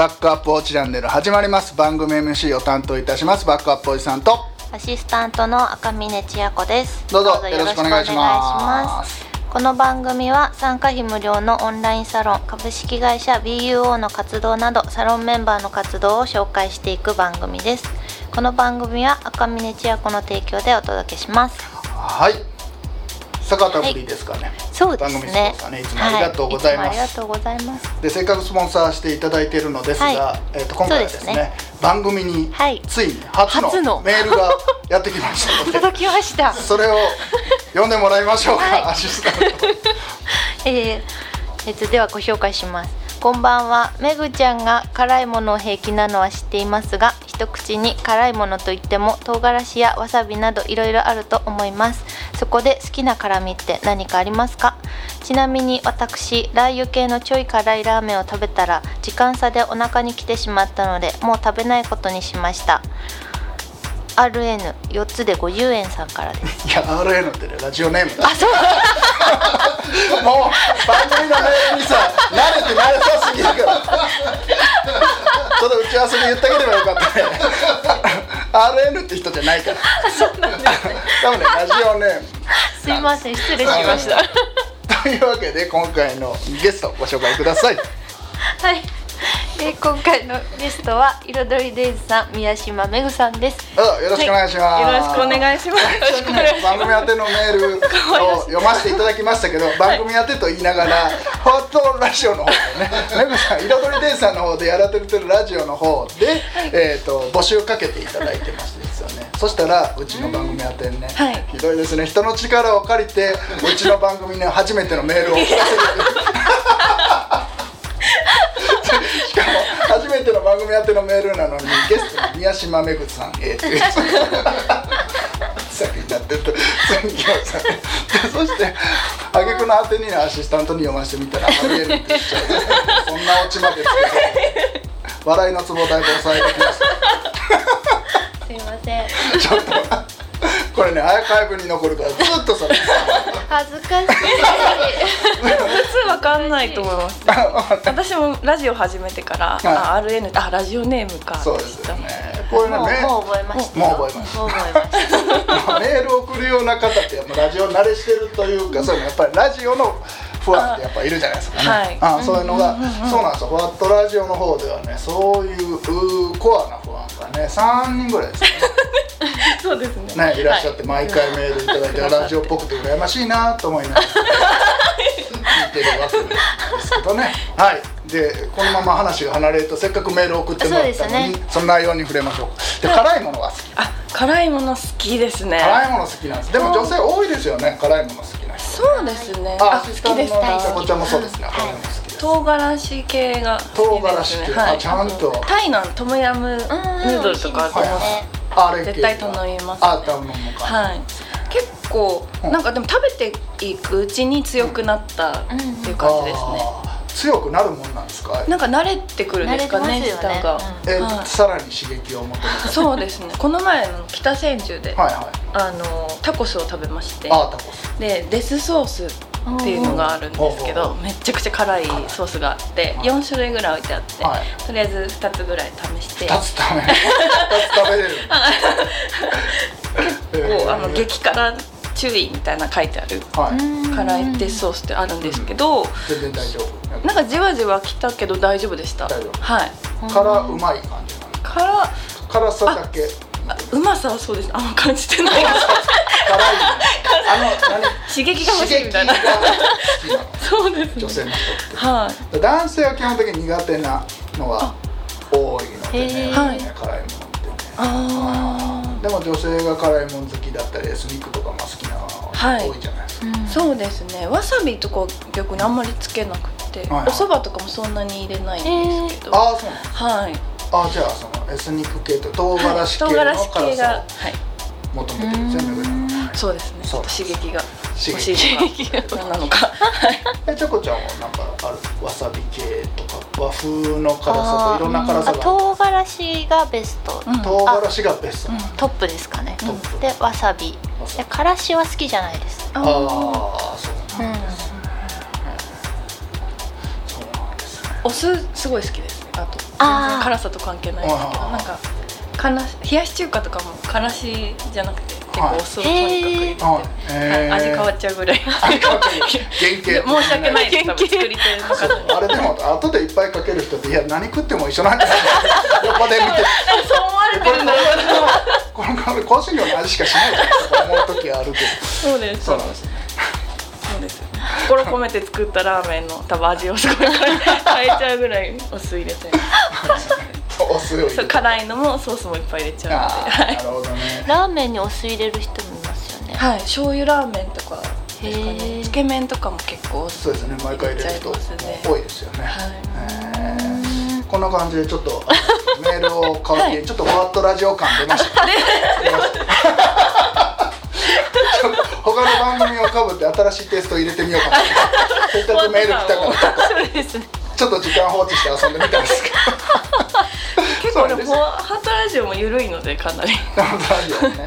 はいバックアップおチャンネル始まります。番組 MC を担当いたします。バックアップおじさんと。アシスタントの赤嶺千也子です。どうぞよろしくお願いします。す。この番組は参加費無料のオンラインサロン株式会社 BUO の活動などサロンメンバーの活動を紹介していく番組です。この番組は赤嶺千也子の提供でお届けします。はい坂田ぶりですかね、そうです番組スポねいつもありがとうございます。はつもありがとうございます。でせっかくスポンサーしていただいているのですが、はい。えー、と今回はですね。ね番組にはい。ついに初のメールがやってきましたので 届きました。それを読んでもらいましょうか、はい。アシスタント。えーえっと、ではご紹介しますこんばんはめぐちゃんが辛いものを平気なのは知っていますが一口に辛いものといっても唐辛子やわさびなどいろいろあると思いますそこで好きな辛みって何かありますか？ちなみに私ラー油系のちょい辛いラーメンを食べたら時間差でお腹に来てしまったのでもう食べないことにしました。RN4 つで50円さんからです。いや RN ってねラジオネームだ。あそう。もう番組のメールにさ慣れて慣れさすぎるからちょっと打ち合わせで言ってあげればよかった。ね RN って人じゃないから。多分ねラジオネーム。すいません失礼しました。というわけで今回のゲストご紹介ください。はい、えー今回のゲストは彩りデイズさん宮島めぐさんですどうぞよろしくお願いします、よろしくお願いします。番組宛てのメールを読ませていただきましたけど、番組宛てと言いながら、ホットラジオの方でね、めぐさん、彩りデイさんの方でやられてるラジオの方で、えっ、と募集かけていただいてましてですよね。そしたらうちの番組宛てにね、はいひどいですね。人の力を借りてうちの番組に初めてのメールを送らせる。しかも初めての番組宛てのメールなのにゲストに宮島めぐさんへ。っていうさっきになってると次来ましたね。でそして挙句の果てにアシスタントに読ませてみたら「ありえる」って言っちゃうそんなオチまでつけて笑いのツボだいぶ抑えてきまし すいません。た ちょっとこれねアーカイブに残るからずっとそれ。恥ずかしい。普通わかんないと思います。私もラジオ始めてから、はあ RN あラジオネームか。そうですよね。これねもうめもう覚えました。よもう覚えました。もう覚えました。メール送るような方ってやっぱラジオ慣れしてるというかそういうのやっぱりラジオのファンってやっぱいるじゃないですかね、はい。あそういうのが、そうなんですよ。フワットラジオの方ではねそういうコアなファン。がね3人ぐらいです そうですね。ねねいらっしゃって毎回メールいただいて、ラジオっぽくて羨ましいなと思いながら 聞いてるわけですけどね。はい。でこのまま話が離れるとせっかくメール送ってもらったのにその内容に触れましょう。で辛いものが好き。あ辛いもの好きですね。辛いもの好きなんです。でも女性多いですよね辛いもの好きな人。そうですね。あ、あ好きです。好大好ききこちらもそうですね。辛いもの好き。唐辛子系が好きですね。唐辛子系あちゃんとタイのトムヤムヌードルとかあってもうん美味しいですねあれ系絶対頼みますあ、頼むのか。はい。結構うんなんかでも食べていくうちに強くなったっていう感じですね。強くなるもんなんですか？なんか慣れてくるんですかね慣れてますよね舌が。えはいさらに刺激を求めて。そうですねこの前の北千住で、はいはい。あのタコスを食べましてあ、タコス。でデスソースっていうのがあるんですけおどめっちゃくちゃ辛いソースがあってはい4種類ぐらい置いてあって、はいとりあえず2つぐらい試して二つ食べ。れる。こうあのえー激辛注意みたいな書いてあるはい。辛いデスソースってあるんですけど全然大丈夫。なんかじわじわきたけど大丈夫でしたはい辛うまい感じなの。辛辛さだけ。あうまさはそうです。あんま感じてない。あの何？刺激が欲しいみたいな。そうですね。女性の人。はい。男性は基本的に苦手なのが多いのでね、はい辛いものってね。あでも女性が辛いもの好きだったりエスニックとかも好きなのはい多いじゃないですか、あそうですね。わさびとか逆にあんまりつけなくて、はいはい。お蕎麦とかもそんなに入れないんですけど、ああそうなんですはいあじゃあそのエスニック系と唐辛子系の唐辛子系が辛はい。さを求めてるんですよね上野さんそうですね。刺激が刺激いのか何なのか。はいえちょこちゃんはなんかある？わさび系とか和風の辛さといろんな辛さあが唐辛子がベスト、うん。唐辛子がベスト、うんトップですかね、トップ。でわさび。でからしは好きじゃないです。ああそうなんですね、うん。そうなんですねおお酢すごい好きです辛さと関係ない。ですけどなんかからし冷やし中華とかもからしじゃなくて結構お酢をとにかく入れて、はい。味変わっちゃうぐらい。味変わっちゃう。原 型申し訳ないです多分作り手の あれでも後でいっぱいかける人っていや何食っても一緒なんだよ 横で見て。そう思われてるんだろうな。このこの香辛料の味しかしないと思う時はあるけどそうですそうなんですですよね。心込めて作ったラーメンの多分味をすごい変え変えちゃうぐらいお酢入れちゃいますお酢を入れてそう辛いのもソースもいっぱい入れちゃうあので。ーなるほどね。ラーメンにお酢入れる人もいますよね。はい、はい、醤油ラーメンとかですかへー。ねつけ麺とかも結構そうですね毎回入れる人多いですよね、はい。こんな感じでちょっとメールを買って、はいちょっとふわっとラジオ感出ました。出ました。ちょっと他の番組をかぶって新しいテスト入れてみようかな。せっかくメール来たからちょっそうですね。とちょっと時間放置して遊んでみたんですけど。結構でもそうなんハートラジオも緩いのでかなり。フォワットラジオね、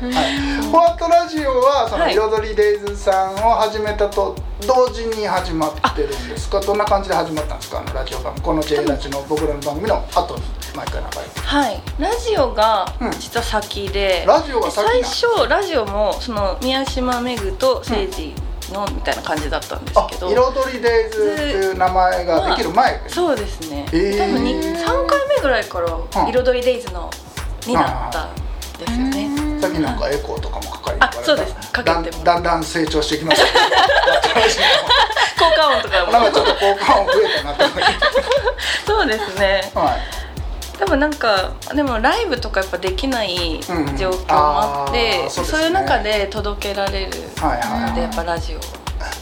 はい、トラジオはそのはい彩りデイズさんを始めたと同時に始まってるんですか？どんな感じで始まったんですか？あのラジオ番組この J ラジの僕らの番組の後に毎回流れてはい。ラジオがうん。実は先で、ラジオが先最な初ラジオもその宮島めぐと誠治のみたいな感じだったんですあけど、彩りデイズっていう名前ができる前。ですそうですね、へー。多分に3回目ぐらいからうん。彩りデイズのになったんですよね、さっきなんかエコーとかもかかりあそうです。かけても。だんだんだん成長してきました。効果音とかも。なんかちょっと効果音増えたなと思って そうですね。はい多分なんかでもライブとかやっぱできないうん。うん状況もあって、あーそうですね。そういう中で届けられるはいはい。のでやっぱラジオ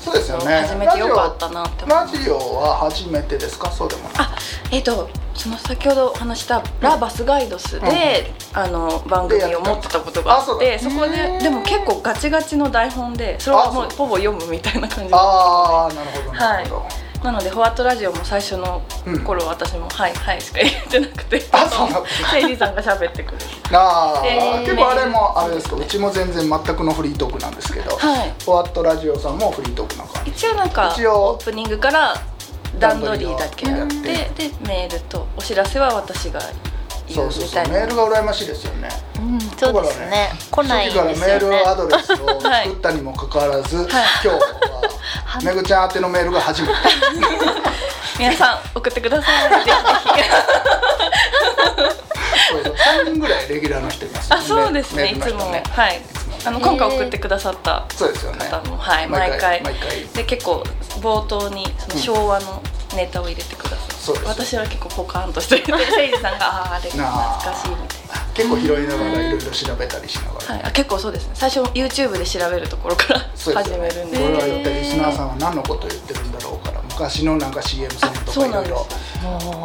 そうですよね。始めてよかったなってラジオは初めてですか？そうでもあえっ、とその先ほどお話した「ラ・バスガイドスで」あの番組を持ってたことがあっあてそこででも結構ガチガチの台本でそれはもうほぼ読むみたいな感じ。ああなるほどなるほど、なので「フォワットラジオ」も最初の頃私も「はいはい」しか言ってなくて。あそうなんだせいじさんが喋ってくれる。ああ、えー結構あれもあれですか。うちも全然全くのフリートークなんですけど、はい。フォワットラジオさんもフリートークな感じ。一応なんかオープニングから段取りだけやってでメールとお知らせは私が言そううそう。そうメールが羨ましいですよね。うんそうですね。来ないん初期からメーですよねルアドレスを作ったにもかかわらず、今日は めぐちゃん宛てのメールが初めて。皆さん送ってください。ぜひぜ そうそう。3人ぐらいレギュラーの人いますひあそうですね。いつも。はい。あの今回送ってくださったそうですよね。方もはい。毎毎回。回毎回。で結構冒頭にその昭和のネタを入れてくださって、そうです私は結構ポカーンとしててせいじさんがあああれ懐かしいみたいな。結構拾いながらいろいろ調べたりしながら、はい、あ結構そうですね。最初 YouTube で調べるところからね。始めるんで。これは一体リスナーさんは何のことを言ってるんだろうから昔のなんか CM ソングとあそうないろいろ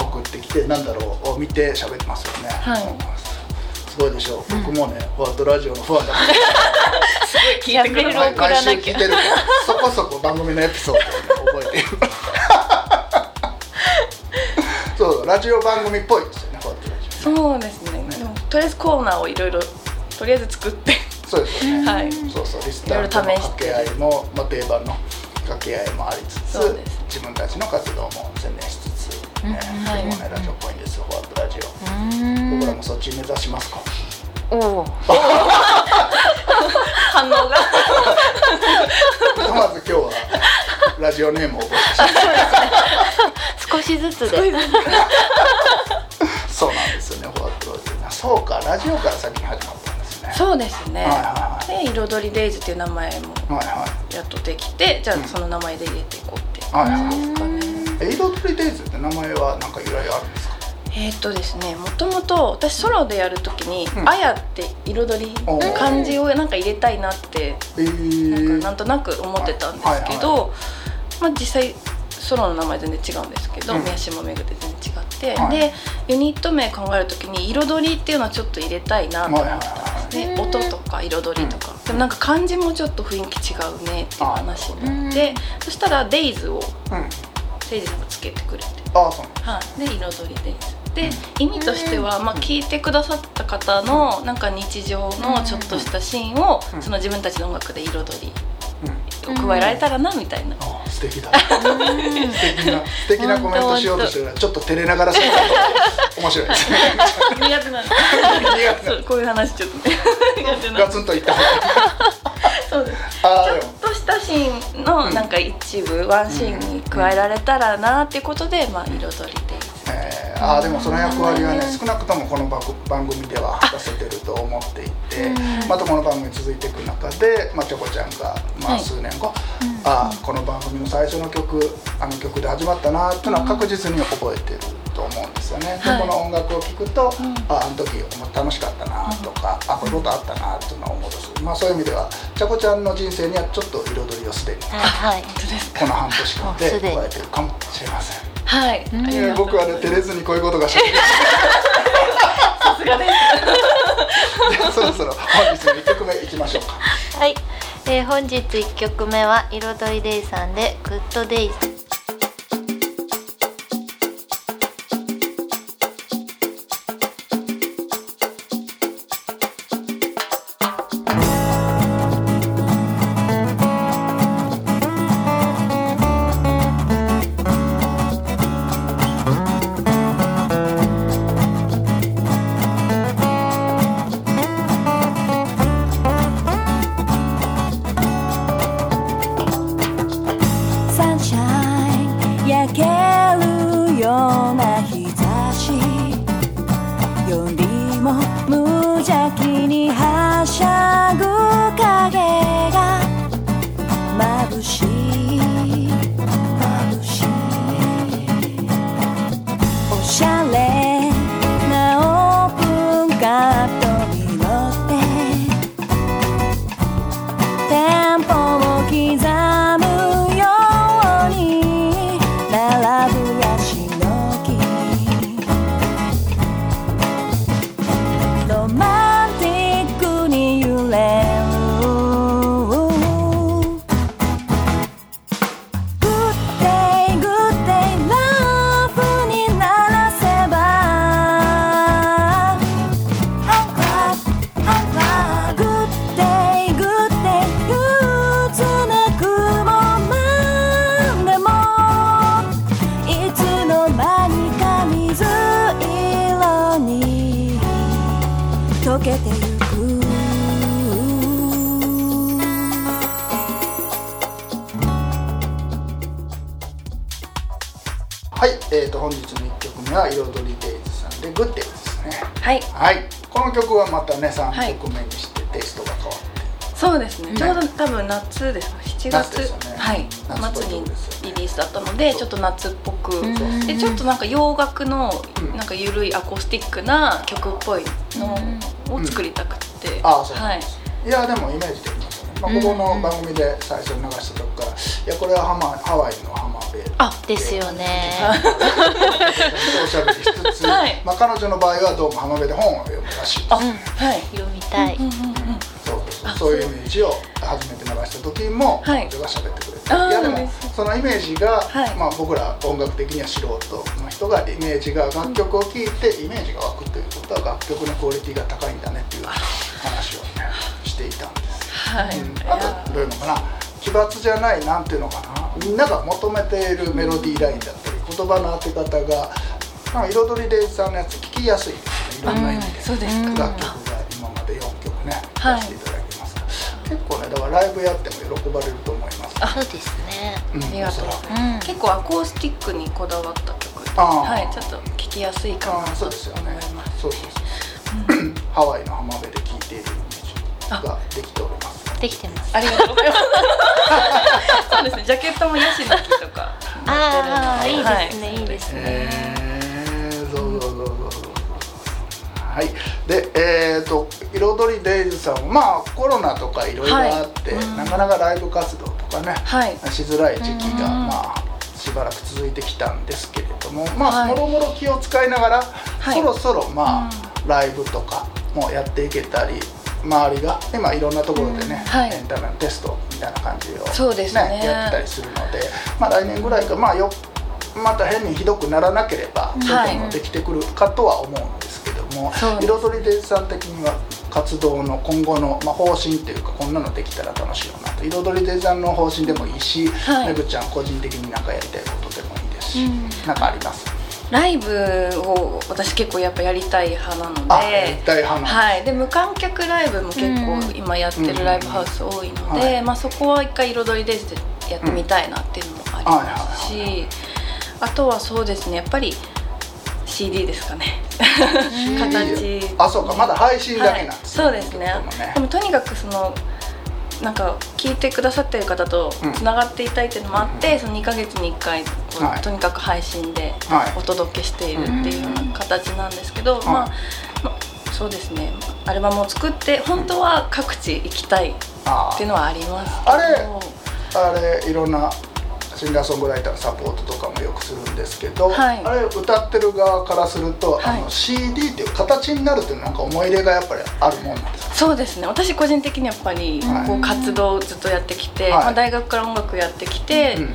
送ってきてなんだろうを見て喋ってますよね、はい。うん。すごいでしょう、僕もねフォワットラジオのファンだから。すごい聞いてくださいやめろ送らなきゃ。毎週聞いてるから。そこそこ番組のエピソードをね覚えているラジオ番組っぽいですよね。そうですね。でもとりあえずコーナーをいろいろとりあえず作って。オそうですよね、はい。そうそう。リスナーとの掛け合いも、まあ、定番の掛け合いもありつつ自分たちの活動も宣伝しつつ、ねうん。はい。もねラジオっぽいんですよ。フォワットラジオ、うん。僕らもそっち目指しますか？おお 反応が。まず今日はラジオネームを募集して少しずつで。そうなんですよね。フォワットそうかラジオから先に始まったんですね。そうですね、はいはで彩りデイズっていう名前もはいはい。やっとできてじゃあうん。その名前で入れていこうっていうはいはい感じですかね、え彩りデイズって名前はなんか由来あるんですか？えーっとですねもともと私ソロでやるときに「うん。あや」って彩り漢字をなんか入れたいなってえー、なんかなんとなく思ってたんですけど、まあ、実際ソロの名前全然違うんですけど、うん。宮島めぐって全然違って、はい。でユニット名考えるときに彩りっていうのはちょっと入れたいなと思ってたんですね、はい音とか彩りとか、でもなんか漢字もちょっと雰囲気違うねっていう話になってそしたら「デイズをうん。せいじさんがつけてくれて。ああそうはい、で彩りで。すで意味としては、まあ、聞いてくださった方のなんか日常のちょっとしたシーンを、うん。その自分たちの音楽で彩りうんを加えられたらなみたいな、あ素敵だ。素敵な素敵なコメントしようとしてるちょっと照れながらしゃべると面白いですね。苦手なんで苦手そうこういう話ちょっとね。ガツンといった。そうです。ちょっとしたシーンのなんか一部、ワンシーンに加えられたらなっていうことで、まあ彩りあーでもその役割はね少なくともこの番番組では果たせてると思っていてまたこの番組続いていく中で、まあ、チョコちゃんが、まあ、はい数年後、あーこの番組の最初の曲あの曲で始まったなっていうのは確実に覚えてると思うんですよね。ではい。この音楽を聴くと、ん。ああの時楽しかったなとか、あこういうことあったなっていうのを思い出す、まあ、そういう意味ではチョコちゃんの人生にはちょっと彩りをすでにはい。この半年間で加えてるかもしれません。はい、う僕はね照れずにこういうことがしゃべるさすがです。じゃあそろそろ本日の1曲目いきましょうか。はい、えー、本日1曲目は彩りデイさんでグッドデイズよりも無邪気にはしゃぐ影。本日の1曲目は彩りデイズさんで「グッデイ」ですね。はい。はい。この曲はまたね3はい。曲目にしてテイストが変わって、そうですね。ね。ちょうど多分夏ですか？7夏月、ね。はい。夏にリリースだったのでちょっと夏っぽく。んでちょっとなんか洋楽のうんなんか緩いアコースティックな曲っぽいのを作りたくて、ああそうなはい。い、やでもイメージできまあ、ここの番組で最初に流したとこからいやこれはハマハワイのハマベーあですよね。おしゃべりしつつ、はい。まあ、彼女の場合はどうも浜辺で本を読むらしいです。あ、うんはい。読みたい、うんうんうんそうそうそう。あそういうイメージを初めて流した時も彼はい。女が喋ってくれて、あー。いやでもそのイメージが、はい。まあ、僕ら音楽的には素人の人がイメージが楽曲を聴いてイメージが湧くということは楽曲のクオリティが高いんだねっていう話をあとどういうのかな。奇抜じゃないなんていうのかな。みんなが求めているメロディーラインだったり言葉の当て方が、まあ、彩りデイズさんのやつ聞きやすいですね。いろんな意味で、うんそうですか。楽曲が今まで4曲ねはい。出していただきます。から、結構ねだからライブやっても喜ばれると思います。そうですね。うんありがとう。うん。結構アコースティックにこだわった曲。はい、ちょっと聴きやすいかなあーそうですよね。と思います。そうそうそう、ハワイの浜辺で聴いているイメージができておりますできてます。ありがとうございます。そうですね、ジャケットもヤシの木とか。ああいいはですね、い、いですね。へえそうそうそうそう。そうはい。でえー、と彩りデイズさんはまあコロナとかいろいろあって、はい。うん。なかなかライブ活動とかね、はい。しづらい時期が、うんまあしばらく続いてきたんですけれどもまあ、はいもろもろ気を使いながら、はい。そろそろまあ、ライブとかもやっていけたり周りが今いろんなところでね、うんはい。エンタメのテストみたいな感じを、そうですね。やってたりするので、まあ、来年ぐらいかまあよまた変にひどくならなければそういうこともできてくるかとは思うんですけども、そうです。彩りデさん的には活動の今後の、まあ、方針っていうかこんなのできたら楽しいよなと。彩りデザインの方針でもいいし、はい。めぐちゃん個人的に何かやりたいことでもいいですし、うん。なんかあります？ライブを私結構やっぱやりたい派なのあではい、で無観客ライブも結構うん。今やってるライブハウス多いので、はいまあ、そこは一回彩りでやってみたいなっていうのもありますし、あとはそうですねやっぱり CD ですかね。形。あそうか。まだ配信だけなんはい、ですそうですね。ね。でもとにかくそのなんか聞いてくださってる方とうん。つながっていたいっていうのもあって、その2ヶ月に1回はい。とにかく配信ではい。お届けしているっていうような形なんですけど、ん。まあ、まあそうですね。アルバムを作って本当は各地行きたいあっていうのはありますけど。あれあれいろんなシンガーソングライターのサポートとかもよくするんですけど、はい。あれ歌ってる側からすると、はい。あの CD っていう形になるっていうのはなんか思い入れがやっぱりあるもんなんですか？そうですね。私個人的にやっぱりはい。こう活動をずっとやってきて、はい。まあ、大学から音楽やってきて、うん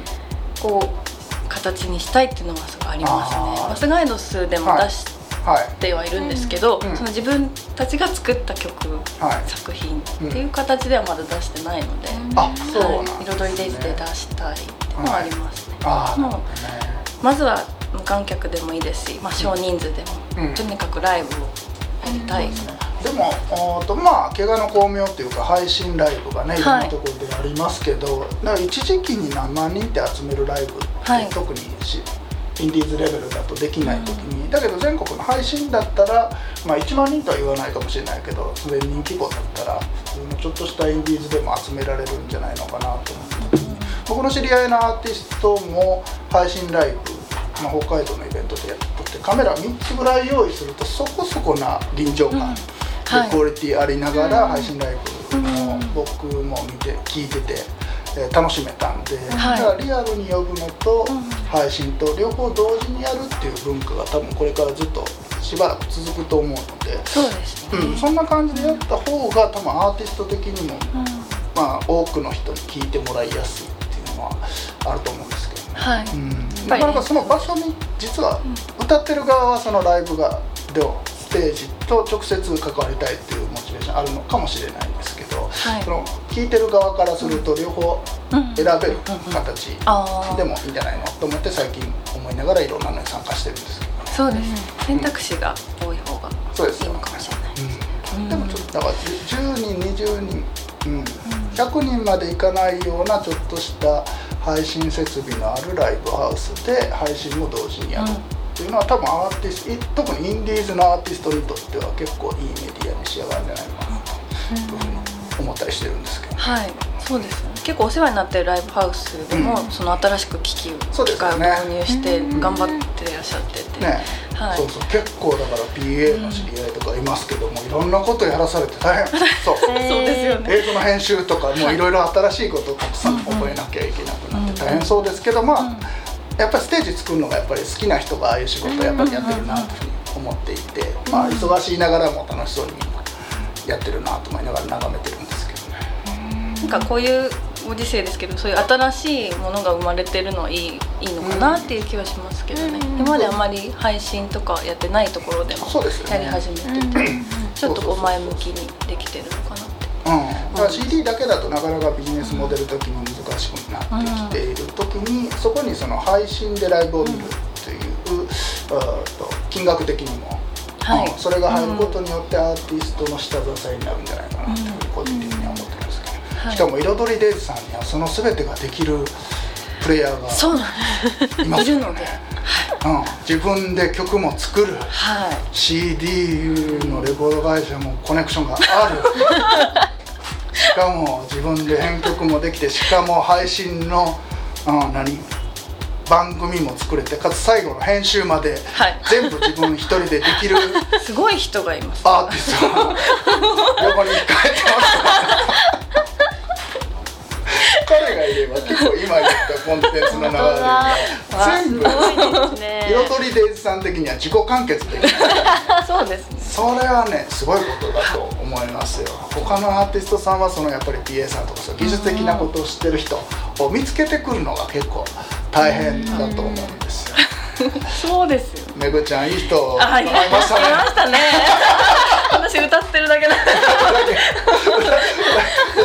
こう形にしたいっていうのはすごいありますね。バスガイドスでもはい出しはいてはいるんですけど、うんその自分たちが作った曲、はい。作品っていう形ではまだ出してないので、あそうなんはい、彩りデジで出したいっていうのはありますね、ああなるほもうまずは無観客でもいいですし、まあ、少人数でも、うん。とにかくライブをやりたい、でもおーとまあ怪我の巧妙っていうか配信ライブがねい。ろんはないところでありますけど、だから一時期に何万人って集めるライブって、はい。特にしインディーズレベルだとできない時に、だけど全国の配信だったら、まあ、1万人とは言わないかもしれないけど1000人規模だったら普通のちょっとしたインディーズでも集められるんじゃないのかなと思僕の知り合いのアーティストも配信ライブ、まあ、北海道のイベントでやっとってカメラ3つぐらい用意するとそこそこな臨場感、はい。でクオリティありながら配信ライブも僕も見て聞いてて、えー楽しめたんで、はい。だからリアルに呼ぶのとうん。配信と両方同時にやるっていう文化が多分これからずっとしばらく続くと思うので、そうですね、うん、そんな感じでやった方が多分アーティスト的にも、うん。まあ、多くの人に聞いてもらいやすいはあると思うんですけどね。はい、うん、なかなかその場所に実は歌ってる側はそのライブがではステージと直接関わりたいっていうモチベーションあるのかもしれないんですけど、はい。その聴いてる側からすると両方うん選べる形あでもいいんじゃないのと思って最近思いながらいろんなのに参加してるんですけど。あそうですね。選択肢が多い方がいいのかもしれない。うん。うん。でもちょっとだから10人20人、うん、100人までいかないようなちょっとした配信設備のあるライブハウスで配信も同時にやるっていうのは多分アーティストい特にインディーズのアーティストにとっては結構いいメディアに仕上がるんじゃないのかなというふうに思ったりしてるんですけど。はい。そうですね。結構お世話になってるライブハウスでも、うんその新しく機器を導入して頑張ってらっしゃってて、ねはい。そうそう結構だから PA の知り合いとかいますけども、いろんなことやらされて大変。そう。そうですよね。映像の編集とかもうい。ろいろ新しいことをたくさん覚えなきゃいけなくなって大変そうですけどまあ、やっぱりステージ作るのがやっぱり好きな人がああいう仕事をやっぱりやってるなというふうに思っていて、まあ忙しいながらも楽しそうにやってるなと思いながら眺めてるんですけどね。なんかこういうご時世ですけどそういう新しいものが生まれてるのはいいいいのかなっていう気はしますけどね、うん今まであまり配信とかやってないところでもそうですよね。やり始めてて、ちょっとこう前向きにできてるのかなって。うん、だから CD だけだとなかなかビジネスモデル的に難しくなってきている時に、そこにその配信でライブを見るっていう、あーと金額的にも、はい。うんそれが入ることによってアーティストの下支えになるんじゃないかなと個人的には思ってはい。しかも彩りデイズさんにはその全てができるプレイヤーがいまよねです。すいるので。うん、自分で曲も作る。はい。CD のレコード会社もコネクションがある。しかも自分で編曲もできてしかも配信の、うん、何？番組も作れてかつ最後の編集まではい。全部自分一人でできる。すごい人がいます。アーティスト。が 横に控えてます彼がいれば結構今言ったコンテンツの流れが全部すごいです。ね彩りデイズさん的には自己完結できるそうですね。それはねすごいことだと思いますよ。他のアーティストさんはそのやっぱり PA さんとか技術的なことを知ってる人を見つけてくるのが結構大変だと思うんですよ。そうですよ。めぐちゃんいい人。会い。ましたね私歌ってるだけだ。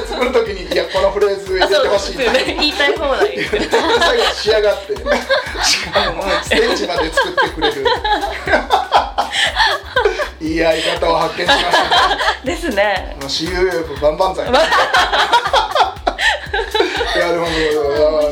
作る時にいやこのフレーズ入れてほしい、言いたい放題。最後仕上がってステージまで作ってくれる。いい相方を発見しました、ですね。バンバン。いやでも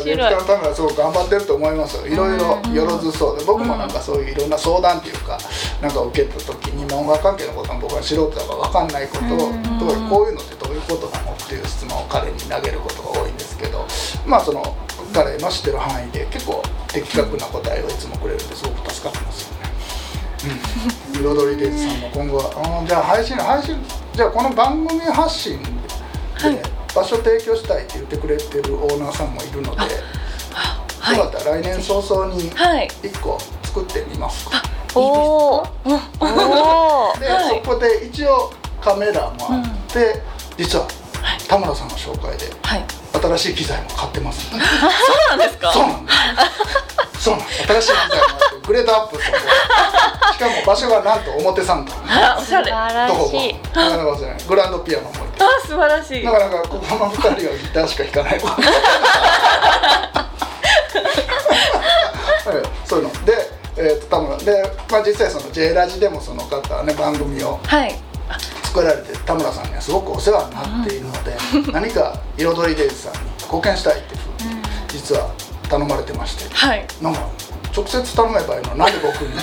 レクターのためはすごく頑張ってると思います。よいろいろよろずそうで僕もなんかそういういろんな相談っていうかなんか受けた時にまあ音楽関係のことも僕は素人だから分かんないことをどういうこういうのってどういうことなのっていう質問を彼に投げることが多いんですけどまあその彼の知ってる範囲で結構的確な答えをいつもくれるんです。ごく助かってますよね。うん、彩りデイズさんも今後は、うん、じゃあ配信配信じゃあこの番組発信で、場所提供したいって言ってくれてるオーナーさんもいるので、はい。よかったら来年早々にはい。1個作ってみますか、おおおおで、はい。そこで一応カメラもあって、実は田村さんの紹介ではい。新しい機材も買ってます、そうなんですか？そうなんです そう。新しい機材もあってグレードアップとしかも場所がなんと表参道。素あおしゃれ。あ晴らどこしいかなかない。グランドピアノも置いて素晴らしい。なかなかここの2人はギターしか弾かない はいそういうの。で、えー、と田村。で、まあ、実際その J ラジでもその方はね番組をはい。作られて田村さんにはすごくお世話になっているので、何か彩りデイズさんに貢献したいっていうふうに実は頼まれてまして、はい。なんか直接頼めばいいのなんで僕に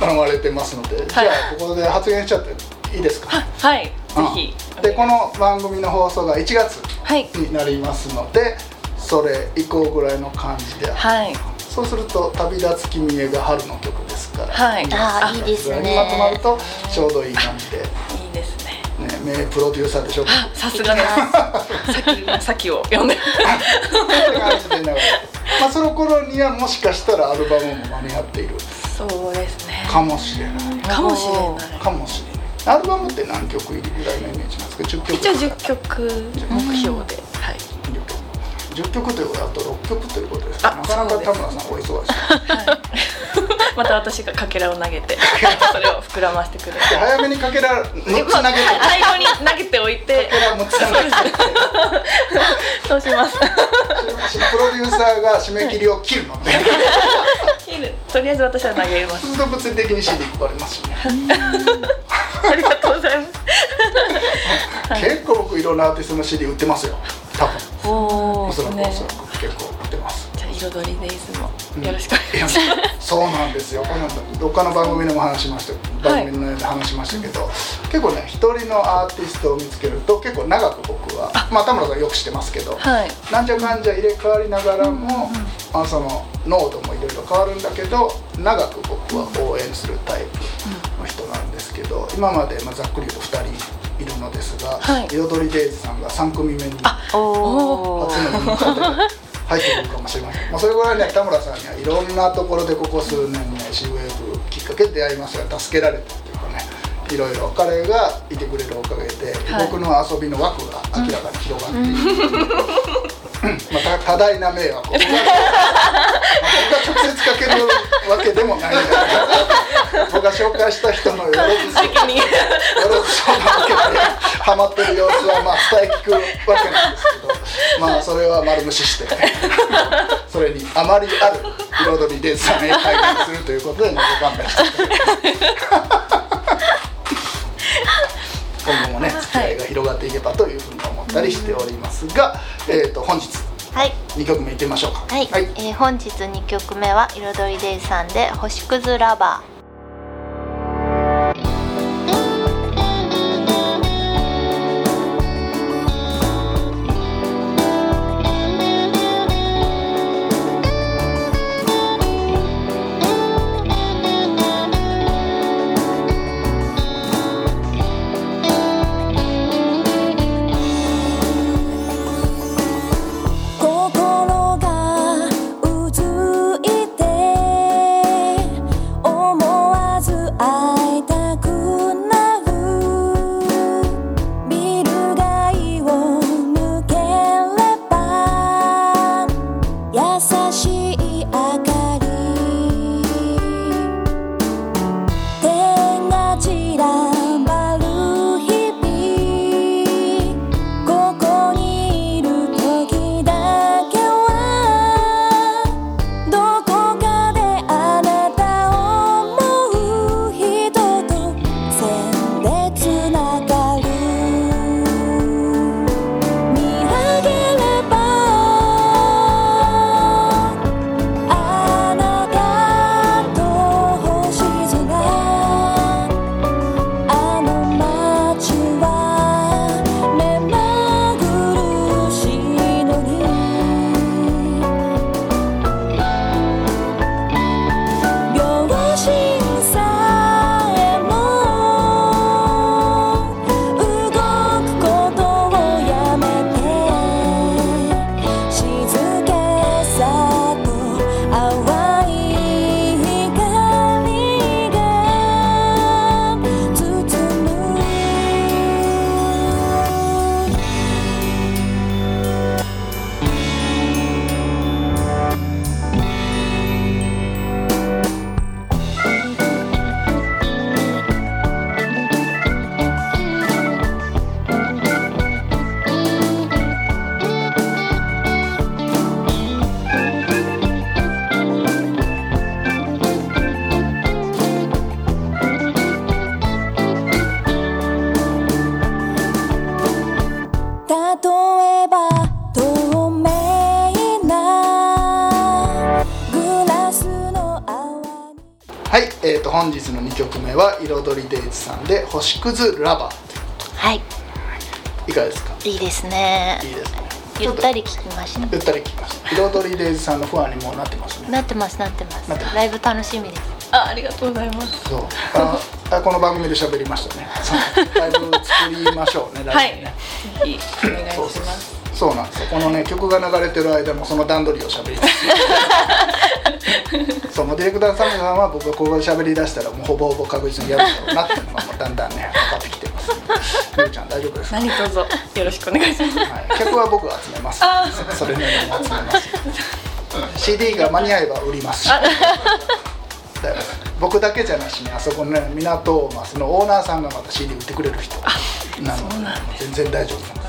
頼まれてますので、じゃあここで発言しちゃっていいですか、はい。ぜひうん。でこの番組の放送が1月はい。になりますのでそれ以降ぐらいの感じで、はい。そうすると「旅立つ君へ」が春の曲ですから、はい。あーいいですそれにまとまるねとちょうどいい感じで、ね、いいですね名プロデューサーでしょうか？さすがですさを読んで。まあその頃にはもしかしたらアルバムも間に合っている。そうですね。かもしれない。かもしれない。かもしれない。アルバムって何曲入りぐらいのイメージなんですか？10曲。一応10曲目標で。はい。10曲。ということはあと6曲ということですか？あなかなか田村さんお忙しいまた私がかけらを投げて それを膨らませてくれて。で早めにかけら6つ投げて。か最後に投げておいて。けら6つ投げて。そうします。プロデューサーが締め切りを切るので。切る。とりあえず私は投げます。そうすると物理的に CD 配りますしね。ありがとうございます。結構僕いろんなアーティストの CD 売ってますよ。多分。おおそらくね。おそらく。結構彩りデイズも。よろしくお願いしいやますそうなんですよ。このどっかの番組でも話しました。番組の内で話しましたけど、結構ね一人のアーティストを見つけると結構長く僕はまあ田村さんよく知ってますけど、はい。なんじゃかんじゃ入れ替わりながらも、まあ、その濃度もいろいろ変わるんだけど長く僕は応援するタイプの人なんですけど今までまあざっくり言うと2人いるのですが、はい。彩りデイズさんが3組目に初のインターで入ってくるかもしれません、まあ、それぐらいね田村さんにはいろんなところでここ数年ね C ウェーブきっかけで出会いました。が助けられたっていうかねいろいろ。彼がいてくれるおかげで、はい。僕の遊びの枠が明らかに広がっている、まあ、た多大な迷惑を。僕 がまあ僕が直接かけるわけでもないんだけど。僕が紹介した人のよろず先に。よろず相談を受けてハマってる様子はまあ伝え聞くわけなんですけどまあそれは丸無視して。それにあまりある彩りでさね改善するということでご勘弁して 今後もね付き合いが広がっていけばというふうに思ったりしておりますが、えー、と本日。はい。2曲目いってみましょうか。はい、えー本日2曲目は彩りデイさんで星屑ラバー目は彩りデイズさんで「星屑ラバー。はい」いかがですか？いいですね。いいですね。ゆったり聞きました。ゆったり聞きました。彩りデイズさんのファンにもうなってますね。なってますなってます。なってます。ライブ楽しみです。あありがとうございます。そう。ああこの番組で喋りましたね。そう。ライブ作りましょうね はい。ライブね、ぜひお願いします。そうなんですよ。このね曲が流れてる間もその段取りを喋りつつ そうもうディレクターさんさんは僕がここで喋り出したらもうほぼほぼ確実にやるだろうなっていうのがもうだんだんね分かってきてます。めぐちゃん大丈夫ですか、何卒よろしくお願いします。はい、客は僕が集めます。あそれなりに集めます。CD が間に合えば売ります。し僕だけじゃなしにあそこのね港マスのオーナーさんがまた CD 売ってくれる人なので全然大丈夫なんです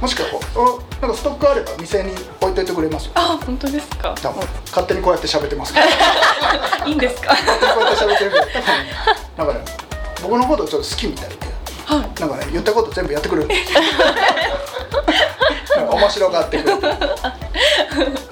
もしくはこうおなんかストックあれば店に置いといてくれますよ。あ本当ですか？多分。勝手にこうやって喋ってますから いいんですか？勝手にこうやって喋ってるから多分ねなんかね僕のことちょっと好きみたいで。はい。なんかね言ったこと全部やってくれる。なんか面白がってくれる、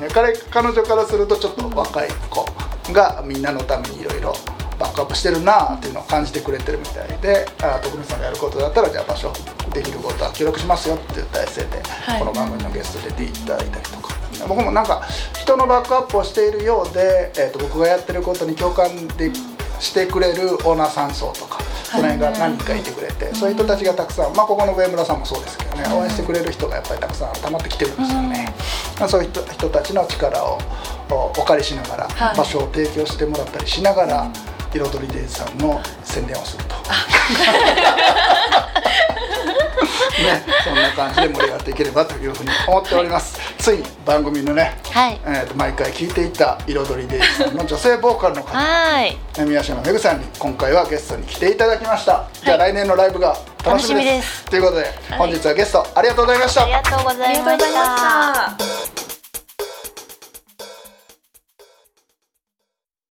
ね、彼彼女からするとちょっと若い子がみんなのためにいろいろバックアップしてるなっていうのを感じてくれてるみたいで。あ徳光さんがやることだったらじゃあ場所できることは協力しますよっていう体制で、はい。この番組のゲストで出ていただいたりとか。僕もなんか人のバックアップをしているようで、えー、と僕がやってることに共感でしてくれるオーナーさん層とかその辺が何人かいてくれて、そういう人たちがたくさん、まあ、ここの上村さんもそうですけどね応援してくれる人がやっぱりたくさん溜まってきてるんですよね、まあ、そういう人人たちの力をおお借りしながら、はい。場所を提供してもらったりしながら、彩りデイズさんの宣伝をすると。ね、そんな感じで盛り上がっていければというふうに思っております。ついに番組のね、はい。えー、と毎回聞いていた彩りデイズさんの女性ボーカルの方はい。え宮島めぐさんに今回はゲストに来ていただきました、じゃあ来年のライブが楽しみです。ということで、本日はゲストありがとうございました、ありがとうございました